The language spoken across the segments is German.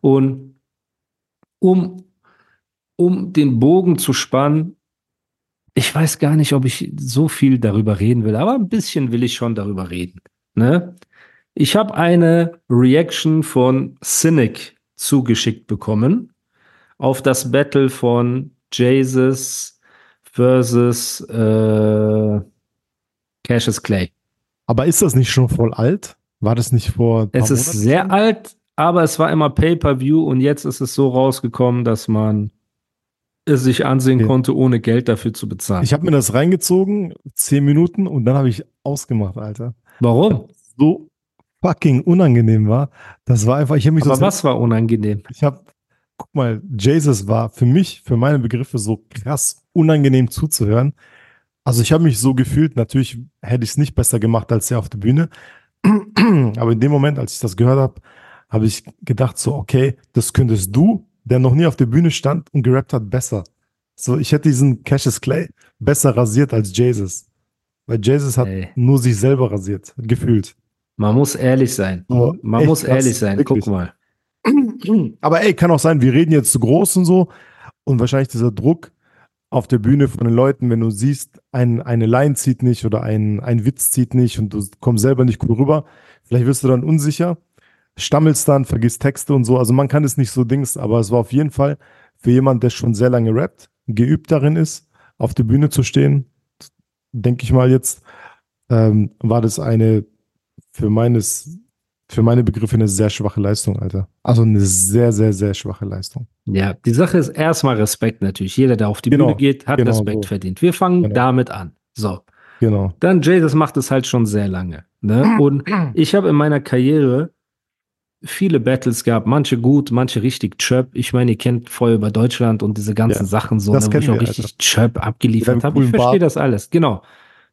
Und um, um den Bogen zu spannen, ich weiß gar nicht, ob ich so viel darüber reden will, aber ein bisschen will ich schon darüber reden. Ne? Ich habe eine Reaction von Cynic zugeschickt bekommen auf das Battle von Jesus versus äh, Cassius Clay. Aber ist das nicht schon voll alt? War das nicht vor. Es ist sehr alt, aber es war immer Pay-per-View und jetzt ist es so rausgekommen, dass man es sich ansehen okay. konnte, ohne Geld dafür zu bezahlen. Ich habe mir das reingezogen, zehn Minuten, und dann habe ich ausgemacht, Alter. Warum? So fucking unangenehm war. Das war einfach, ich habe mich Aber so. was war unangenehm? Ich habe, guck mal, Jesus war für mich, für meine Begriffe so krass unangenehm zuzuhören. Also ich habe mich so gefühlt, natürlich hätte ich es nicht besser gemacht als er auf der Bühne. Aber in dem Moment, als ich das gehört habe, habe ich gedacht, so, okay, das könntest du, der noch nie auf der Bühne stand und gerappt hat, besser. So, ich hätte diesen Cassius Clay besser rasiert als Jesus. Weil Jesus hat Ey. nur sich selber rasiert, gefühlt. Man muss ehrlich sein. Oh, Man muss krass, ehrlich sein. Wirklich. Guck mal. Aber ey, kann auch sein, wir reden jetzt zu groß und so. Und wahrscheinlich dieser Druck auf der Bühne von den Leuten, wenn du siehst, ein, eine Line zieht nicht oder ein, ein Witz zieht nicht und du kommst selber nicht cool rüber. Vielleicht wirst du dann unsicher stammelst dann, vergisst Texte und so. Also man kann es nicht so Dings, aber es war auf jeden Fall für jemand, der schon sehr lange rappt, geübt darin ist, auf der Bühne zu stehen, denke ich mal jetzt, ähm, war das eine für meines für meine Begriffe eine sehr schwache Leistung, Alter. Also eine sehr, sehr, sehr schwache Leistung. Ja, die Sache ist erstmal Respekt natürlich. Jeder, der auf die genau, Bühne geht, hat genau Respekt so. verdient. Wir fangen genau. damit an. So. Genau. Dann Jesus macht es halt schon sehr lange. Ne? Und ich habe in meiner Karriere viele Battles gab, manche gut, manche richtig Chöp. Ich meine, ihr kennt Feuer über Deutschland und diese ganzen ja, Sachen so, ne, wo ich auch richtig. Chöp abgeliefert habe. Ich verstehe das alles, genau.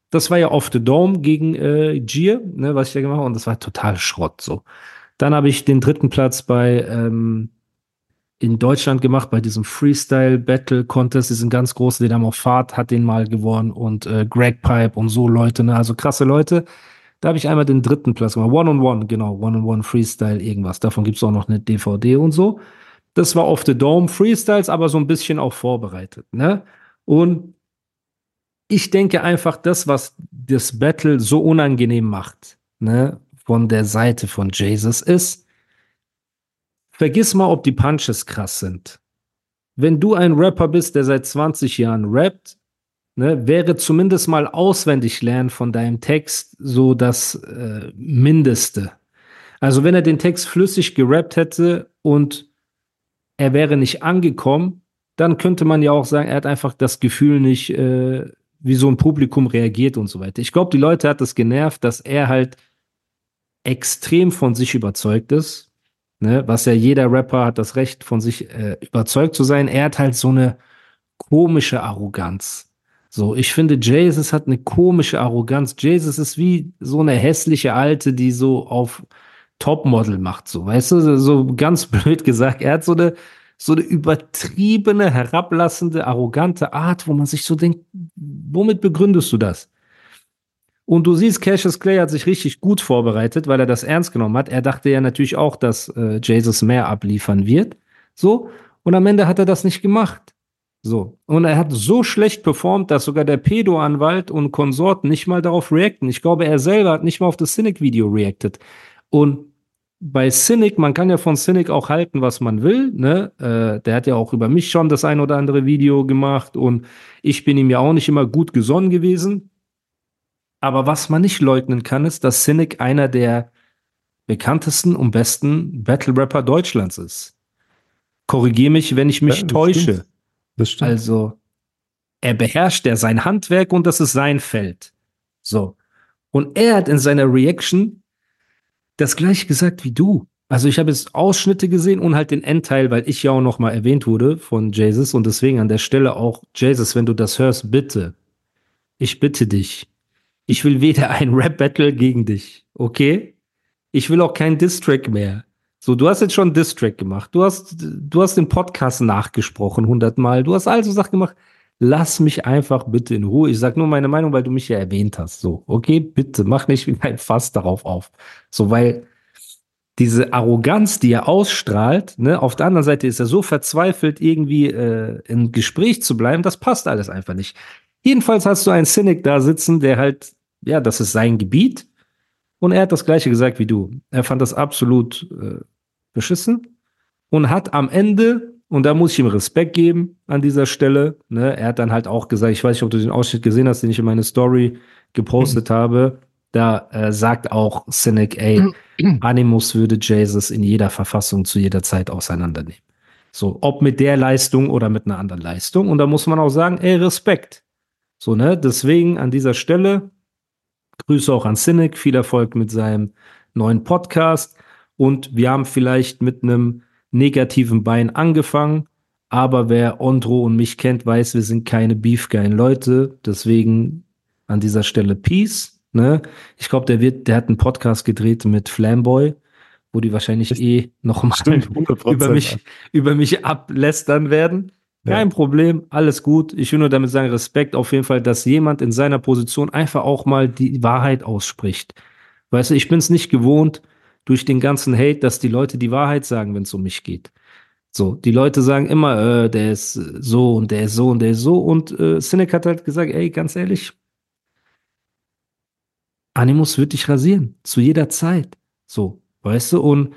Das war ja Off the Dome gegen äh, Gier, ne, was ich da gemacht habe, und das war total Schrott so. Dann habe ich den dritten Platz bei ähm, in Deutschland gemacht, bei diesem Freestyle Battle Contest, die sind ganz groß, den haben auch Fahrt hat den mal gewonnen und äh, Greg Pipe und so Leute, ne, also krasse Leute. Da habe ich einmal den dritten Platz gemacht. One-on-One, -on -one, genau. One-on-One -on -one Freestyle, irgendwas. Davon gibt es auch noch eine DVD und so. Das war off the Dome Freestyles, aber so ein bisschen auch vorbereitet. Ne? Und ich denke einfach, das, was das Battle so unangenehm macht, ne, von der Seite von Jesus, ist, vergiss mal, ob die Punches krass sind. Wenn du ein Rapper bist, der seit 20 Jahren rappt, ne, wäre zumindest mal auswendig lernen von deinem Text so das äh, Mindeste. Also wenn er den Text flüssig gerappt hätte und er wäre nicht angekommen, dann könnte man ja auch sagen, er hat einfach das Gefühl nicht, äh, wie so ein Publikum reagiert und so weiter. Ich glaube, die Leute hat das genervt, dass er halt extrem von sich überzeugt ist. Ne? Was ja jeder Rapper hat das Recht, von sich äh, überzeugt zu sein. Er hat halt so eine komische Arroganz. So, ich finde, Jesus hat eine komische Arroganz. Jesus ist wie so eine hässliche Alte, die so auf Topmodel macht, so, weißt du, so ganz blöd gesagt. Er hat so eine, so eine übertriebene, herablassende, arrogante Art, wo man sich so denkt, womit begründest du das? Und du siehst, Cassius Clay hat sich richtig gut vorbereitet, weil er das ernst genommen hat. Er dachte ja natürlich auch, dass äh, Jesus mehr abliefern wird. So. Und am Ende hat er das nicht gemacht. So. Und er hat so schlecht performt, dass sogar der Pedo-Anwalt und Konsorten nicht mal darauf reacten. Ich glaube, er selber hat nicht mal auf das Cynic-Video reacted. Und bei Cynic, man kann ja von Cynic auch halten, was man will. Ne? Äh, der hat ja auch über mich schon das ein oder andere Video gemacht und ich bin ihm ja auch nicht immer gut gesonnen gewesen. Aber was man nicht leugnen kann, ist, dass Cynic einer der bekanntesten und besten Battle-Rapper Deutschlands ist. Korrigiere mich, wenn ich mich ja, täusche. Stimmt. Das stimmt. Also, er beherrscht ja sein Handwerk und das ist sein Feld. So. Und er hat in seiner Reaction das gleiche gesagt wie du. Also ich habe jetzt Ausschnitte gesehen und halt den Endteil, weil ich ja auch noch mal erwähnt wurde von Jesus und deswegen an der Stelle auch Jesus, wenn du das hörst, bitte, ich bitte dich, ich will weder ein Rap-Battle gegen dich, okay? Ich will auch keinen Distrack mehr. So, du hast jetzt schon Distrack gemacht, du hast, du hast den Podcast nachgesprochen hundertmal, du hast also Sachen gemacht. Lass mich einfach bitte in Ruhe. Ich sag nur meine Meinung, weil du mich ja erwähnt hast. So, okay, bitte mach nicht wieder ein Fass darauf auf. So, weil diese Arroganz, die er ausstrahlt, ne, auf der anderen Seite ist er so verzweifelt, irgendwie äh, im Gespräch zu bleiben, das passt alles einfach nicht. Jedenfalls hast du einen Cynic da sitzen, der halt, ja, das ist sein Gebiet. Und er hat das gleiche gesagt wie du. Er fand das absolut äh, beschissen und hat am Ende, und da muss ich ihm Respekt geben an dieser Stelle, ne, er hat dann halt auch gesagt, ich weiß nicht, ob du den Ausschnitt gesehen hast, den ich in meine Story gepostet mhm. habe, da äh, sagt auch Cynic, ey, Animus würde Jesus in jeder Verfassung zu jeder Zeit auseinandernehmen. So, ob mit der Leistung oder mit einer anderen Leistung. Und da muss man auch sagen, ey, Respekt. So, ne? Deswegen an dieser Stelle Grüße auch an Cynic, viel Erfolg mit seinem neuen Podcast. Und wir haben vielleicht mit einem negativen Bein angefangen, aber wer Ondro und mich kennt, weiß, wir sind keine beefgeilen Leute. Deswegen an dieser Stelle Peace. Ne? Ich glaube, der wird, der hat einen Podcast gedreht mit Flamboy, wo die wahrscheinlich ich, eh noch mal über mich, über mich ablästern werden. Kein ja. Problem, alles gut. Ich will nur damit sagen, Respekt auf jeden Fall, dass jemand in seiner Position einfach auch mal die Wahrheit ausspricht. Weißt du, ich bin es nicht gewohnt durch den ganzen Hate, dass die Leute die Wahrheit sagen, wenn es um mich geht. So, die Leute sagen immer, äh, der ist so und der ist so und der ist so. Und äh, Cynic hat halt gesagt, ey, ganz ehrlich, Animus wird dich rasieren. Zu jeder Zeit. So, weißt du? Und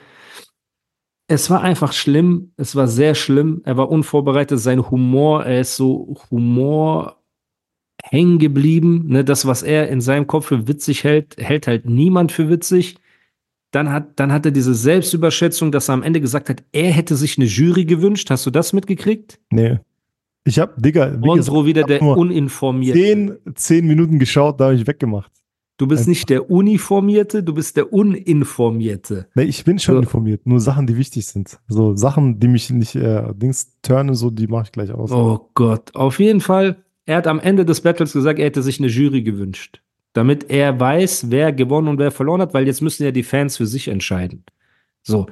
es war einfach schlimm. Es war sehr schlimm. Er war unvorbereitet. Sein Humor, er ist so Humor hängen geblieben. Ne? Das, was er in seinem Kopf für witzig hält, hält halt niemand für witzig. Dann hat, dann hat er diese Selbstüberschätzung, dass er am Ende gesagt hat, er hätte sich eine Jury gewünscht. Hast du das mitgekriegt? Nee. Ich hab, Digga, wie gesagt, wieder der Uninformierte. Zehn, zehn Minuten geschaut, da habe ich weggemacht. Du bist Einfach. nicht der Uniformierte, du bist der Uninformierte. Nee, ich bin schon so. informiert. Nur Sachen, die wichtig sind. So Sachen, die mich nicht äh, Dings turnen, so, die mache ich gleich aus. Oh Gott. Auf jeden Fall, er hat am Ende des Battles gesagt, er hätte sich eine Jury gewünscht. Damit er weiß, wer gewonnen und wer verloren hat, weil jetzt müssen ja die Fans für sich entscheiden. So.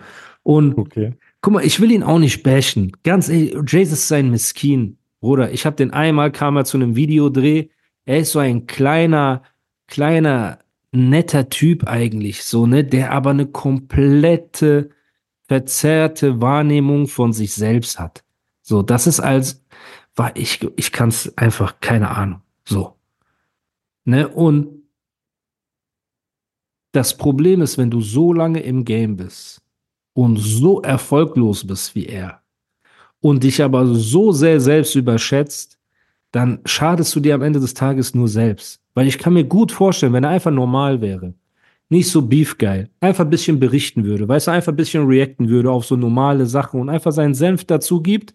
Und okay. guck mal, ich will ihn auch nicht bashen. Ganz ehrlich, Jace ist sein Miskin. Bruder, ich habe den einmal, kam er zu einem Videodreh. Er ist so ein kleiner, kleiner, netter Typ eigentlich, so, ne, der aber eine komplette, verzerrte Wahrnehmung von sich selbst hat. So, das ist als, war ich, ich kann es einfach, keine Ahnung, so. Ne, und das Problem ist, wenn du so lange im Game bist und so erfolglos bist wie er und dich aber so sehr selbst überschätzt, dann schadest du dir am Ende des Tages nur selbst. Weil ich kann mir gut vorstellen, wenn er einfach normal wäre, nicht so beefgeil, einfach ein bisschen berichten würde, weißt du, einfach ein bisschen reacten würde auf so normale Sachen und einfach seinen Senf dazu gibt,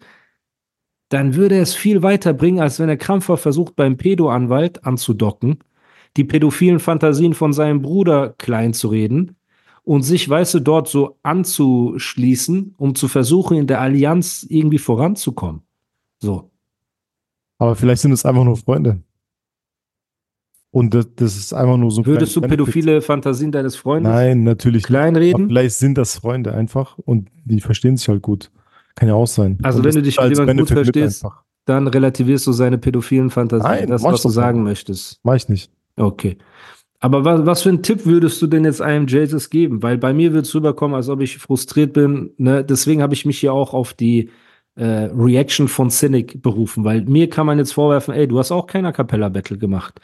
dann würde er es viel weiter bringen, als wenn er krampfhaft versucht, beim Pedo-Anwalt anzudocken, die pädophilen Fantasien von seinem Bruder klein zu reden und sich, weißt du, dort so anzuschließen, um zu versuchen, in der Allianz irgendwie voranzukommen. So. Aber vielleicht sind es einfach nur Freunde. Und das, das ist einfach nur so. Würdest du pädophile Fantasien deines Freundes Nein, natürlich kleinreden? vielleicht sind das Freunde einfach und die verstehen sich halt gut. Kann ja auch sein. Also und wenn du dich mit jemandem gut verstehst, dann relativierst du seine pädophilen Fantasien. Nein, das, was du sagen möchtest. Mach ich nicht. Okay. Aber was, was für einen Tipp würdest du denn jetzt einem Jesus geben? Weil bei mir wird es rüberkommen, als ob ich frustriert bin. Ne? Deswegen habe ich mich hier auch auf die äh, Reaction von Cynic berufen, weil mir kann man jetzt vorwerfen, ey, du hast auch kein A Cappella Battle gemacht.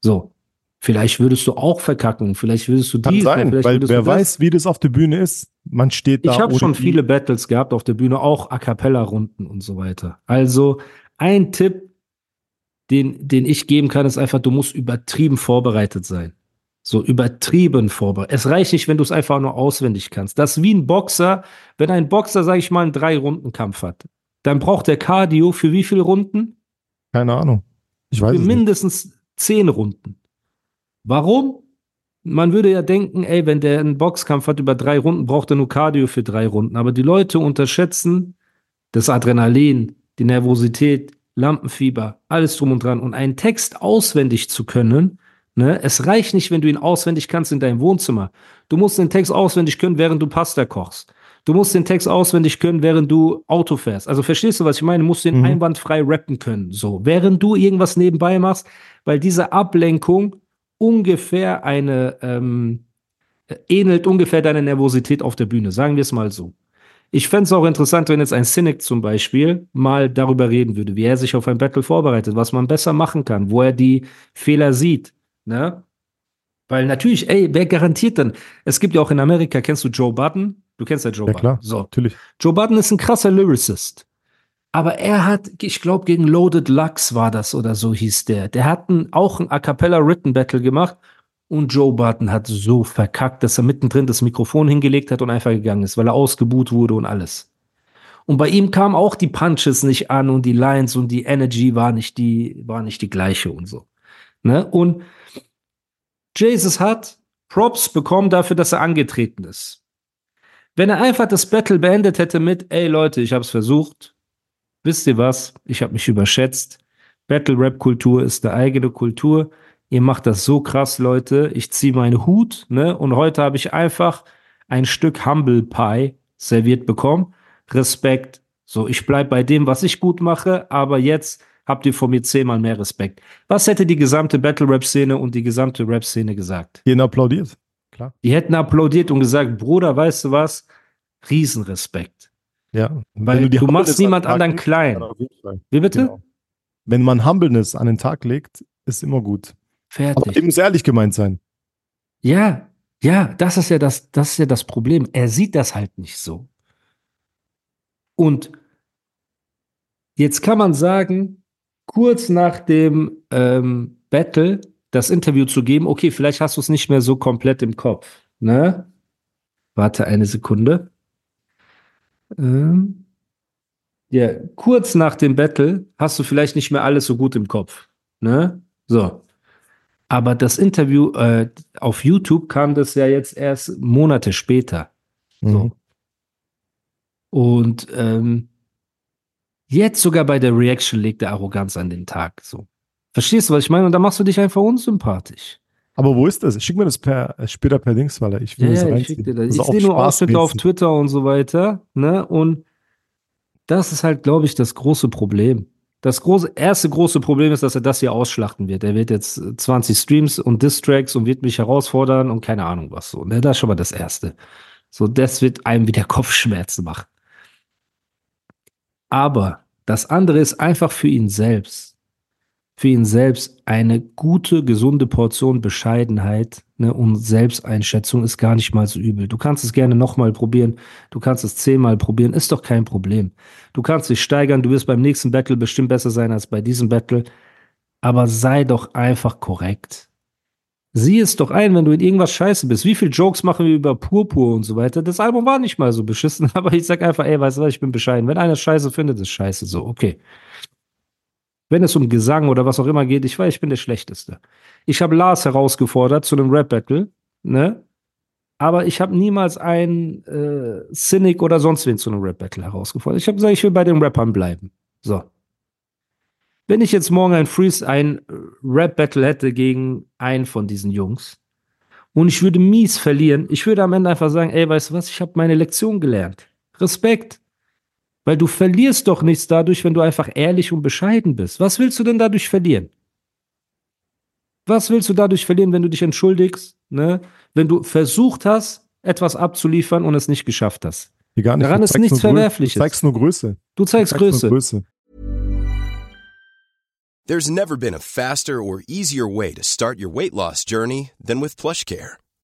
So. Vielleicht würdest du auch verkacken, vielleicht würdest du Kann dies, sein, weil wer weiß, wie das auf der Bühne ist. Man steht da. Ich habe schon viele Battles gehabt auf der Bühne, auch A Cappella Runden und so weiter. Also ein Tipp, den, den ich geben kann, ist einfach, du musst übertrieben vorbereitet sein. So übertrieben vorbereitet. Es reicht nicht, wenn du es einfach nur auswendig kannst. Das ist wie ein Boxer. Wenn ein Boxer, sage ich mal, einen Drei-Runden-Kampf hat, dann braucht der Cardio für wie viele Runden? Keine Ahnung. Ich weiß für mindestens nicht. zehn Runden. Warum? Man würde ja denken, ey, wenn der einen Boxkampf hat über drei Runden, braucht er nur Cardio für drei Runden. Aber die Leute unterschätzen das Adrenalin, die Nervosität, Lampenfieber, alles drum und dran. Und einen Text auswendig zu können, ne, es reicht nicht, wenn du ihn auswendig kannst in deinem Wohnzimmer. Du musst den Text auswendig können, während du Pasta kochst. Du musst den Text auswendig können, während du Auto fährst. Also verstehst du, was ich meine? Du musst den mhm. einwandfrei rappen können. So, während du irgendwas nebenbei machst, weil diese Ablenkung ungefähr eine, ähm, ähnelt ungefähr deine Nervosität auf der Bühne. Sagen wir es mal so. Ich fände es auch interessant, wenn jetzt ein Cynic zum Beispiel mal darüber reden würde, wie er sich auf ein Battle vorbereitet, was man besser machen kann, wo er die Fehler sieht. Ne? Weil natürlich, ey, wer garantiert denn? Es gibt ja auch in Amerika, kennst du Joe Budden? Du kennst ja Joe ja, Budden. Klar, so. natürlich. Joe Budden ist ein krasser Lyricist. Aber er hat, ich glaube, gegen Loaded Lux war das oder so hieß der. Der hat ein, auch ein A Cappella Written Battle gemacht und Joe Button hat so verkackt, dass er mittendrin das Mikrofon hingelegt hat und einfach gegangen ist, weil er ausgebuht wurde und alles. Und bei ihm kamen auch die Punches nicht an und die Lines und die Energy war nicht die, war nicht die gleiche und so. Ne? Und Jesus hat Props bekommen dafür, dass er angetreten ist. Wenn er einfach das Battle beendet hätte mit, ey Leute, ich hab's versucht, wisst ihr was, ich habe mich überschätzt, Battle-Rap-Kultur ist eine eigene Kultur, ihr macht das so krass, Leute, ich ziehe meinen Hut, ne, und heute habe ich einfach ein Stück Humble Pie serviert bekommen, Respekt, so, ich bleib bei dem, was ich gut mache, aber jetzt habt ihr von mir zehnmal mehr Respekt. Was hätte die gesamte Battle-Rap-Szene und die gesamte Rap-Szene gesagt? Die hätten applaudiert, klar. Die hätten applaudiert und gesagt, Bruder, weißt du was? Riesenrespekt. Ja. Weil du, du machst niemand an anderen klein. Wie bitte? Genau. Wenn man Humbleness an den Tag legt, ist immer gut. Fertig. Aber dem muss ehrlich gemeint sein. Ja, ja, das ist ja das, das ist ja das Problem. Er sieht das halt nicht so. Und jetzt kann man sagen, kurz nach dem ähm, Battle das Interview zu geben, okay, vielleicht hast du es nicht mehr so komplett im Kopf. Ne? Warte eine Sekunde. Ähm, ja, kurz nach dem Battle hast du vielleicht nicht mehr alles so gut im Kopf. Ne? So. Aber das Interview äh, auf YouTube kam das ja jetzt erst Monate später. So. Mhm. Und ähm, Jetzt sogar bei der Reaction legt er Arroganz an den Tag. So. Verstehst du, was ich meine? Und da machst du dich einfach unsympathisch. Aber wo ist das? Schick mir das per, äh, später per Dings, weil ich will ja, das Ich, das. ich sehe nur Ausschnitte auf Twitter und so weiter. Ne? Und das ist halt, glaube ich, das große Problem. Das große, erste große Problem ist, dass er das hier ausschlachten wird. Er wird jetzt 20 Streams und Distracks und wird mich herausfordern und keine Ahnung was so. Ne? Das ist schon mal das Erste. So, das wird einem wieder Kopfschmerzen machen. Aber das andere ist einfach für ihn selbst. Für ihn selbst eine gute, gesunde Portion Bescheidenheit ne, und Selbsteinschätzung ist gar nicht mal so übel. Du kannst es gerne nochmal probieren, du kannst es zehnmal probieren, ist doch kein Problem. Du kannst dich steigern, du wirst beim nächsten Battle bestimmt besser sein als bei diesem Battle, aber sei doch einfach korrekt. Sieh es doch ein, wenn du in irgendwas scheiße bist. Wie viele Jokes machen wir über Purpur und so weiter? Das Album war nicht mal so beschissen, aber ich sag einfach, ey, weißt du was, ich bin bescheiden. Wenn einer scheiße findet, ist scheiße so, okay. Wenn es um Gesang oder was auch immer geht, ich weiß, ich bin der Schlechteste. Ich habe Lars herausgefordert zu einem Rap-Battle, ne? Aber ich habe niemals einen äh, Cynic oder sonst wen zu einem Rap-Battle herausgefordert. Ich habe gesagt, ich will bei den Rappern bleiben. So. Wenn ich jetzt morgen ein Freeze, ein Rap-Battle hätte gegen einen von diesen Jungs und ich würde mies verlieren, ich würde am Ende einfach sagen, ey, weißt du was, ich habe meine Lektion gelernt. Respekt. Weil du verlierst doch nichts dadurch, wenn du einfach ehrlich und bescheiden bist. Was willst du denn dadurch verlieren? Was willst du dadurch verlieren, wenn du dich entschuldigst, ne? wenn du versucht hast, etwas abzuliefern und es nicht geschafft hast? Gar nicht. Daran ist nichts Verwerfliches. Du zeigst nur Größe. Du zeigst, du zeigst Größe. Größe. There's never been a faster or easier way to start your weight loss journey than with PlushCare.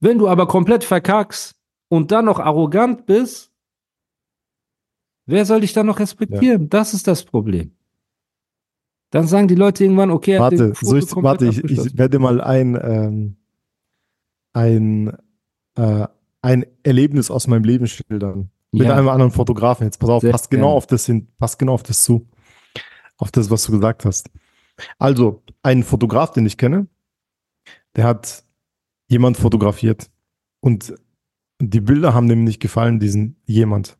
Wenn du aber komplett verkackst und dann noch arrogant bist, wer soll dich dann noch respektieren? Das ist das Problem. Dann sagen die Leute irgendwann, okay, Warte, so ich, warte ich, ich werde mal ein, ähm, ein, äh, ein Erlebnis aus meinem Leben schildern. Mit Ja. einem anderen Fotografen. Jetzt pass auf, Sehr passt genau auf das hin, passt genau auf das zu. Auf das, was du gesagt hast. Also, ein Fotograf, den ich kenne, der hat jemand fotografiert. Und die Bilder haben dem nicht gefallen, diesen jemand.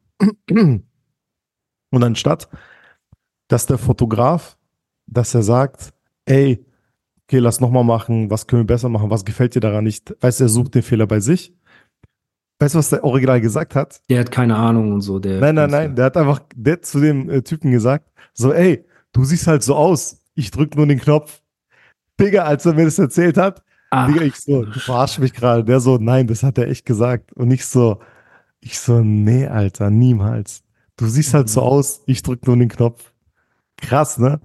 Und anstatt, dass der Fotograf, dass er sagt, ey, okay, lass nochmal machen, was können wir besser machen, was gefällt dir daran nicht, weißt du, er sucht den Fehler bei sich. Weißt du, was der Original gesagt hat? Der hat keine Ahnung und so. Der Nein, nein, nein, der hat einfach, der hat zu dem äh, Typen gesagt, so, ey, du siehst halt so aus, ich drück nur den Knopf. Digga, als er mir das erzählt hat, Ach, Digga, ich so, du verarsch mich gerade. Der so, nein, das hat er echt gesagt. Und ich so, ich so, nee, Alter, niemals. Du siehst halt Mhm. so aus, ich drück nur den Knopf. Krass, ne?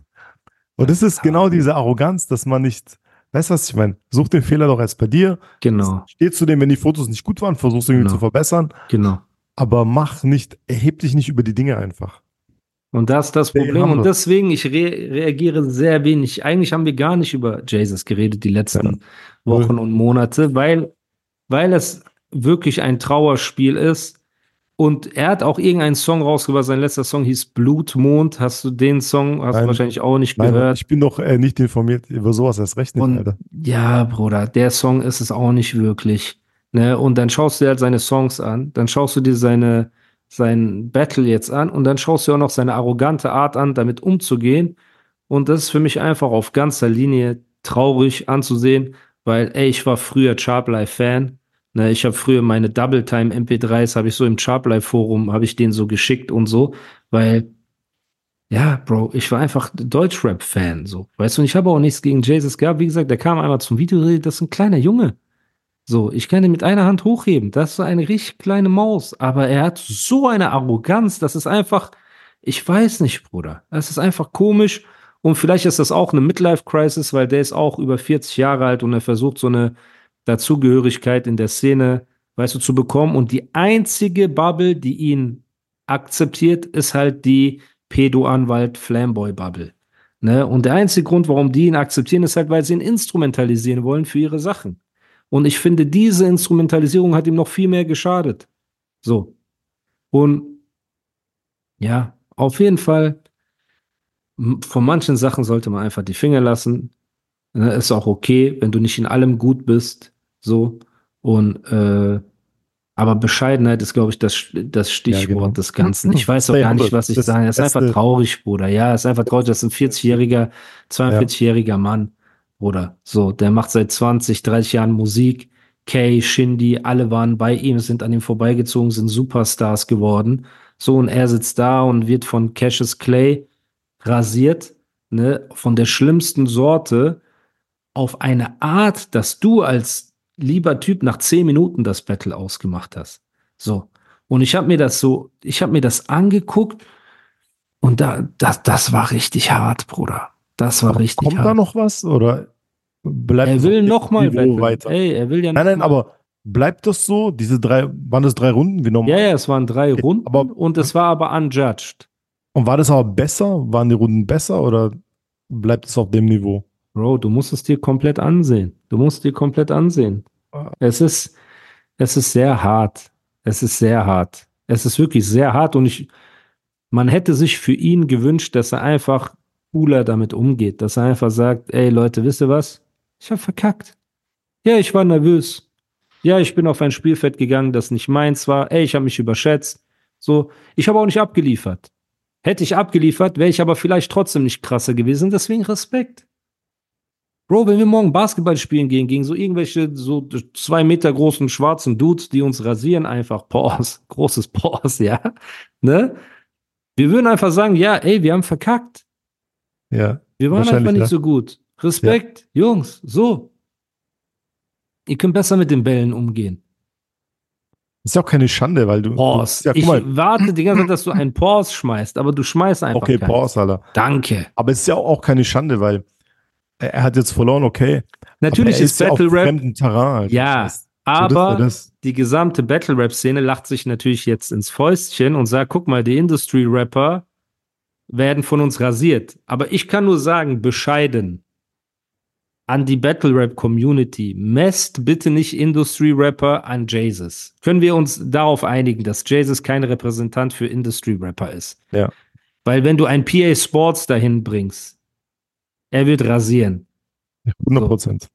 Und das ist genau diese Arroganz, dass man nicht, weißt du, was ich meine? Such den Fehler doch erst bei dir. genau, Steh zu dem, wenn die Fotos nicht gut waren, versuchst irgendwie Genau. zu verbessern. genau. Aber mach nicht, erheb dich nicht über die Dinge einfach. Und das ist das Problem. Und deswegen, ich re reagiere sehr wenig. Eigentlich haben wir gar nicht über Jesus geredet die letzten Ja. Wochen und Monate, weil, weil es wirklich ein Trauerspiel ist. Und er hat auch irgendeinen Song rausgebracht. Sein letzter Song hieß Blutmond. Hast du den Song? Hast Nein. du wahrscheinlich auch nicht Nein, gehört. ich bin doch äh, nicht informiert über sowas erst recht nicht, Und Alter. ja, Bruder, der Song ist es auch nicht wirklich. Ne? Und dann schaust du dir halt seine Songs an, dann schaust du dir seine, sein Battle jetzt an und dann schaust du auch noch seine arrogante Art an, damit umzugehen. Und das ist für mich einfach auf ganzer Linie traurig anzusehen, weil, ey, ich war früher Charplife-Fan. Ne, ich habe früher meine Double Time MP3s, habe ich so im Charplife Forum, habe ich denen so geschickt und so, weil ja, Bro, ich war einfach Deutschrap-Fan, so. Weißt du, und ich habe auch nichts gegen Jesus gehabt. Wie gesagt, der kam einmal zum Video, das ist ein kleiner Junge. So, ich kann ihn mit einer Hand hochheben. Das ist so eine richtig kleine Maus. Aber er hat so eine Arroganz, das ist einfach, ich weiß nicht, Bruder. Das ist einfach komisch. Und vielleicht ist das auch eine Midlife-Crisis, weil der ist auch über 40 Jahre alt und er versucht so eine Dazugehörigkeit in der Szene, weißt du, zu bekommen. Und die einzige Bubble, die ihn akzeptiert, ist halt die Pedo-Anwalt Flamboy-Bubble. Ne? Und der einzige Grund, warum die ihn akzeptieren, ist halt, weil sie ihn instrumentalisieren wollen für ihre Sachen. Und ich finde, diese Instrumentalisierung hat ihm noch viel mehr geschadet. So. Und ja, auf jeden Fall, von manchen Sachen sollte man einfach die Finger lassen. Ne, ist auch okay, wenn du nicht in allem gut bist. So. Und äh, aber Bescheidenheit ist, glaube ich, das, das Stichwort genau. des Ganzen. Ich weiß auch gar nicht, was ich Das sage. Es ist einfach traurig, Bruder. Ja, es ist einfach traurig. Das ist ein 40-jähriger, 42-jähriger Mann, Bruder. So, der macht seit 20, 30 Jahren Musik. Kay, Shindy, alle waren bei ihm, sind an ihm vorbeigezogen, sind Superstars geworden. So, und er sitzt da und wird von Cassius Clay rasiert, ne, von der schlimmsten Sorte, auf eine Art, dass du als lieber Typ nach zehn Minuten das Battle ausgemacht hast. So. Und ich habe mir das so, ich habe mir das angeguckt und da, das, das war richtig hart, Bruder. Das war Aber richtig kommt hart. da noch was oder bleibt er es will nochmal weiter? Ey, er will ja Nein, nein, aber bleibt das so? Diese drei, waren das drei Runden wie normal? Ja, ja, es waren drei Runden aber- und es war aber unjudged. Und war das aber besser? Waren die Runden besser oder bleibt es auf dem Niveau? Bro, du musst es dir komplett ansehen. Du musst es dir komplett ansehen. Ah. Es ist, es ist sehr hart. Es ist sehr hart. Es ist wirklich sehr hart und ich, man hätte sich für ihn gewünscht, dass er einfach cooler damit umgeht, dass er einfach sagt, ey Leute, wisst ihr was? Ich habe verkackt. Ja, ich war nervös. Ja, ich bin auf ein Spielfeld gegangen, das nicht meins war. Ey, ich habe mich überschätzt. So, ich habe auch nicht abgeliefert. Hätte ich abgeliefert, wäre ich aber vielleicht trotzdem nicht krasser gewesen. Deswegen Respekt. Bro, wenn wir morgen Basketball spielen gehen, gegen so irgendwelche so zwei Meter großen schwarzen Dudes, die uns rasieren, einfach Pause, großes Pause, ja, ne? Wir würden einfach sagen, ja, ey, wir haben verkackt. Ja. Wir waren einfach nicht ja. so gut. Respekt, Jungs, so. Ihr könnt besser mit den Bällen umgehen. Ist ja auch keine Schande, weil du. Pause. Ja, guck ich mal. warte die ganze Zeit, dass du einen Pause schmeißt, aber du schmeißt einfach Okay, keinen. Pause, Alter. Danke. Aber es ist ja auch keine Schande, weil er, hat jetzt verloren, okay. Natürlich er ist ja Battle auf Rap, fremdem Terrain. Alter. Ja, Das heißt, aber so, das, die gesamte Battle Rap Szene lacht sich natürlich jetzt ins Fäustchen und sagt, guck mal, die Industry Rapper werden von uns rasiert. Aber ich kann nur sagen, bescheiden an die Battle Rap Community, messt bitte nicht Industry Rapper an Jesus. Können wir uns darauf einigen, dass Jesus kein Repräsentant für Industry Rapper ist? Ja. Weil wenn du ein PA Sports dahin bringst, er wird rasieren. 100 Prozent.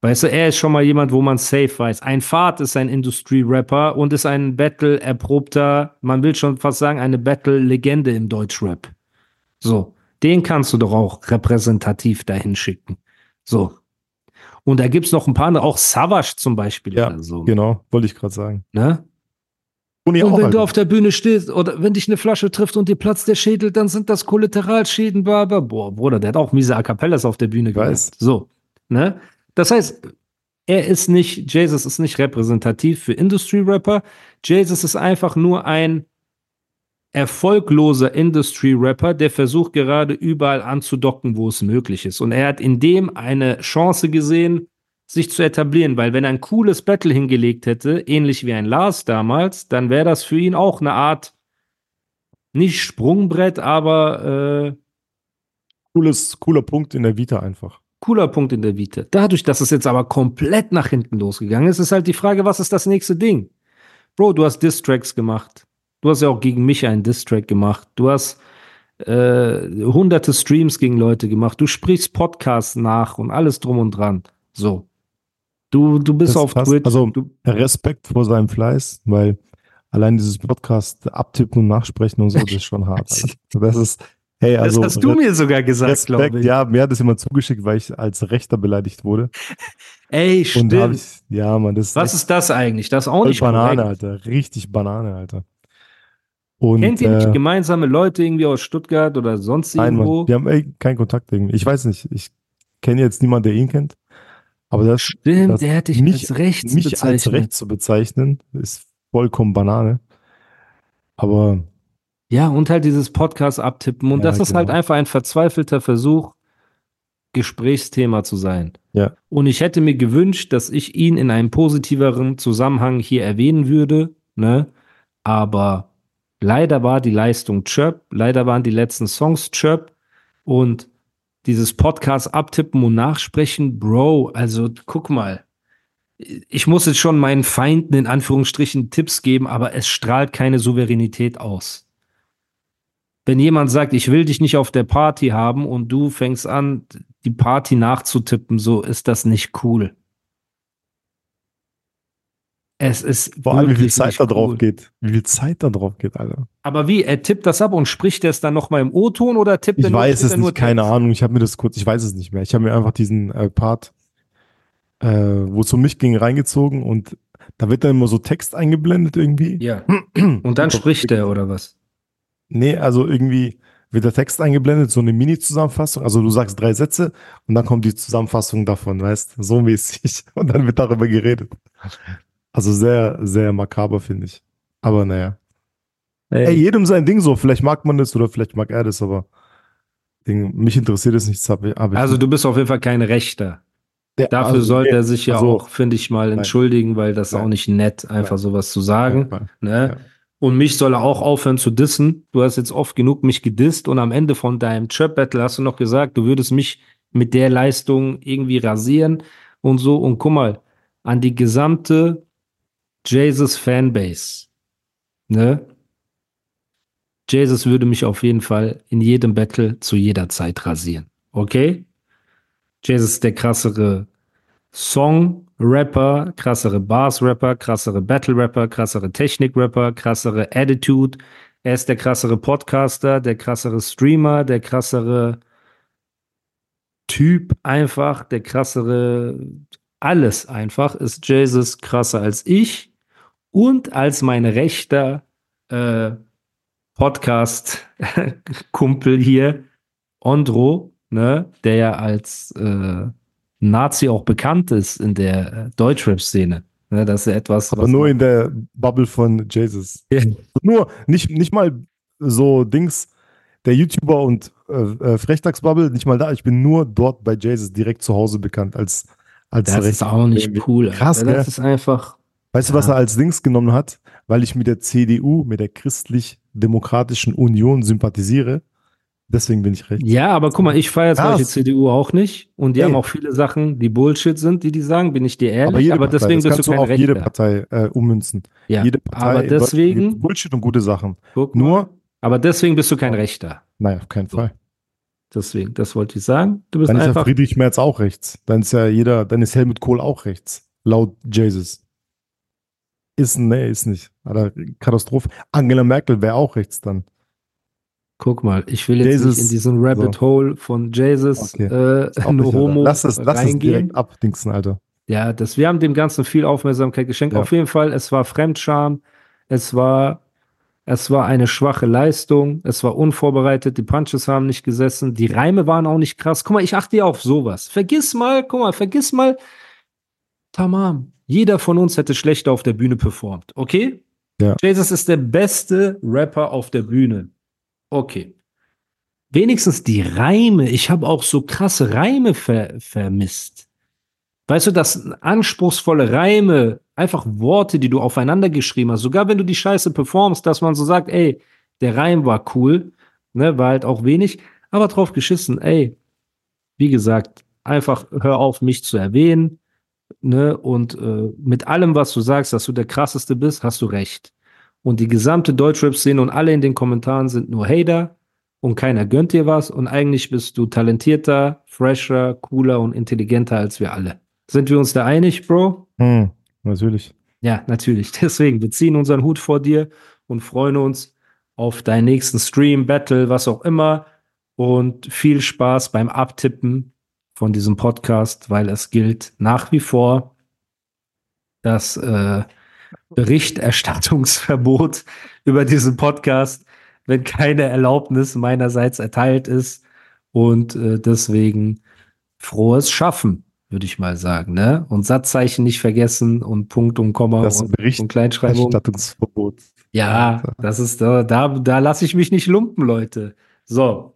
Weißt du, er ist schon mal jemand, wo man safe weiß. Ein Fahrt ist ein Industrie-Rapper und ist ein Battle-erprobter, man will schon fast sagen, eine Battle-Legende im Deutschrap. So, den kannst du doch auch repräsentativ dahin schicken. So. Und da gibt's noch ein paar andere, auch Savage zum Beispiel Ja, so. Genau, wollte ich gerade sagen. Ne? Und auch, wenn Alter. du auf der Bühne stehst oder wenn dich eine Flasche trifft und dir platzt der Schädel, dann sind das Kollateralschäden, Barber. Boah, Bruder, der hat auch miese A Cappellas auf der Bühne Ich weiß. gemacht. So, ne? Das heißt, er ist nicht, Jesus ist nicht repräsentativ für Industry-Rapper. Jesus ist einfach nur ein erfolgloser Industry-Rapper, der versucht gerade überall anzudocken, wo es möglich ist. Und er hat in dem eine Chance gesehen, sich zu etablieren, weil wenn er ein cooles Battle hingelegt hätte, ähnlich wie ein Lars damals, dann wäre das für ihn auch eine Art, nicht Sprungbrett, aber äh, Cooles, cooler Punkt in der Vita einfach. cooler Punkt in der Vita. Dadurch, dass es jetzt aber komplett nach hinten losgegangen ist, ist halt die Frage, was ist das nächste Ding? Bro, du hast Distracks gemacht. Du hast ja auch gegen mich einen Distrack gemacht. Du hast äh, hunderte Streams gegen Leute gemacht. Du sprichst Podcasts nach und alles drum und dran. So. Du, du bist Das auf passt. Twitch. Also, Respekt vor seinem Fleiß, weil allein dieses Podcast abtippen und nachsprechen und so, das ist schon hart. Alter. Das ist, hey, also. das hast du mir sogar gesagt, glaube ich. ja, mir hat das immer zugeschickt, weil ich als Rechter beleidigt wurde. Ey, stimmt. ich, ja, man, das Was echt ist das eigentlich? Das ist auch nicht Banane, korrekt. Alter. Richtig Banane, Alter. Und, Kennt ihr nicht äh, gemeinsame Leute irgendwie aus Stuttgart oder sonst Nein, irgendwo? Mann, die haben ey, keinen Kontakt irgendwie. Ich weiß nicht, ich kenne jetzt niemanden, der ihn kennt. Aber das, Stimmt, das- der hat dich mich- als rechts mich als bezeichnet. recht zu bezeichnen, ist vollkommen Banane. Aber Ja, und halt dieses Podcast abtippen. Und Ja, das ist halt genau. einfach ein verzweifelter Versuch, Gesprächsthema zu sein. Ja. Und ich hätte mir gewünscht, dass ich ihn in einem positiveren Zusammenhang hier erwähnen würde, ne? Aber leider war die Leistung Chirp, leider waren die letzten Songs Chirp und dieses Podcast abtippen und nachsprechen, Bro, also guck mal. Ich muss jetzt schon meinen Feinden in Anführungsstrichen Tipps geben, aber es strahlt keine Souveränität aus. Wenn jemand sagt, ich will dich nicht auf der Party haben und du fängst an, die Party nachzutippen, so ist das nicht cool. Es ist vor allem, wie viel Zeit da drauf cool. geht. Wie viel Zeit da drauf geht, Alter. Aber wie, er tippt das ab und spricht er es dann nochmal im O-Ton oder tippt er Ich nur, weiß tippt es nicht, keine Text? Ahnung. Ich habe mir das kurz, ich weiß es nicht mehr. Ich habe mir einfach diesen äh, Part, äh, wo es um mich ging, reingezogen und da wird dann immer so Text eingeblendet irgendwie. Ja. Und dann spricht er oder was? Nee, also irgendwie wird der Text eingeblendet, so eine Mini-Zusammenfassung. Also du sagst drei Sätze und dann kommt die Zusammenfassung davon, weißt so mäßig. Und dann wird darüber geredet. Also sehr, sehr makaber, finde ich. Aber naja. Ey, jedem sein Ding so. Vielleicht mag man das oder vielleicht mag er das, aber Ding, mich interessiert es nicht. also du bist auf jeden Fall kein Rechter. Ja, Dafür also, sollte er sich ja also, auch, finde ich mal, nein. entschuldigen, weil das Nein. auch nicht nett, einfach Nein. sowas zu sagen. Ne? Ja. Und mich soll er auch aufhören zu dissen. Du hast jetzt oft genug mich gedisst und am Ende von deinem Trap-Battle hast du noch gesagt, du würdest mich mit der Leistung irgendwie rasieren und so. Und guck mal, an die gesamte Jesus Fanbase. Ne? Jesus würde mich auf jeden Fall in jedem Battle zu jeder Zeit rasieren. Okay? Jesus ist der krassere Song-Rapper, krassere Bars-Rapper, krassere Battle-Rapper, krassere Technik-Rapper, krassere Attitude. Er ist der krassere Podcaster, der krassere Streamer, der krassere Typ einfach, der krassere, alles einfach, ist Jesus krasser als ich und als mein rechter äh, Podcast-Kumpel hier, Ondro, ne, der ja als äh, Nazi auch bekannt ist in der äh, Deutschrap-Szene. Ne, das ist etwas. Aber nur in der Bubble von Jesus. Ja. Nur, nicht, nicht mal so Dings, der YouTuber und äh, äh, Frechtagsbubble, nicht mal da. Ich bin nur dort bei Jesus direkt zu Hause bekannt als als Das ist auch nicht cool. Krass, Alter. Das ist einfach. Weißt du, was er als Dings genommen hat? Weil ich mit der CDU, mit der Christlich-Demokratischen Union sympathisiere. Deswegen bin ich recht. Ja, aber guck mal, ich feiere jetzt solche CDU auch nicht. Und die Ey. haben auch viele Sachen, die Bullshit sind, die die sagen, bin ich dir ehrlich. Aber, aber Partei, deswegen bist du kein du auf jede Partei äh, ummünzen. Ja, jede Partei aber deswegen Bullshit und gute Sachen. Nur. Aber deswegen bist du kein Rechter. Nein, auf keinen Fall. Deswegen, das wollte ich sagen. Du bist dann einfach. ist ja Friedrich Merz auch rechts. Dann ist ja jeder, dann ist Helmut Kohl auch rechts. Laut Jesus. Ist, nee, ist nicht. Alter, Katastrophe. Angela Merkel wäre auch rechts dann. Guck mal, ich will jetzt Jesus. nicht in diesen Rabbit so. Hole von Jesus okay. äh, nur Homo lass es, lass reingehen. es direkt abdingsen, Alter. Ja, das, wir haben dem Ganzen viel Aufmerksamkeit geschenkt. Ja. Auf jeden Fall, es war Fremdscham, es war es war eine schwache Leistung. Es war unvorbereitet. Die Punches haben nicht gesessen. Die Reime waren auch nicht krass. Guck mal, ich achte ja auf sowas. Vergiss mal, guck mal, vergiss mal. Tamam. Jeder von uns hätte schlechter auf der Bühne performt. Okay? Ja. Jesus ist der beste Rapper auf der Bühne. Okay. Wenigstens die Reime. Ich habe auch so krasse Reime ver vermisst. Weißt du, dass anspruchsvolle Reime einfach Worte, die du aufeinander geschrieben hast, sogar wenn du die Scheiße performst, dass man so sagt, ey, der Reim war cool, ne, war halt auch wenig, aber drauf geschissen, ey, wie gesagt, einfach hör auf, mich zu erwähnen, ne, und äh, mit allem, was du sagst, dass du der krasseste bist, hast du recht. Und die gesamte Deutschrap-Szene und alle in den Kommentaren sind nur Hater und keiner gönnt dir was und eigentlich bist du talentierter, fresher, cooler und intelligenter als wir alle. Sind wir uns da einig, Bro? Hm. Natürlich. Ja, natürlich. Deswegen, wir ziehen unseren Hut vor dir und freuen uns auf deinen nächsten Stream, Battle, was auch immer. Und viel Spaß beim Abtippen von diesem Podcast, weil es gilt nach wie vor das äh, Berichterstattungsverbot über diesen Podcast, wenn keine Erlaubnis meinerseits erteilt ist. Und äh, deswegen frohes Schaffen würde ich mal sagen, ne? Und Satzzeichen nicht vergessen und Punkt und Komma das und, Bericht und Kleinschreibung. Ja, das ist da, da, da lasse ich mich nicht lumpen, Leute. So.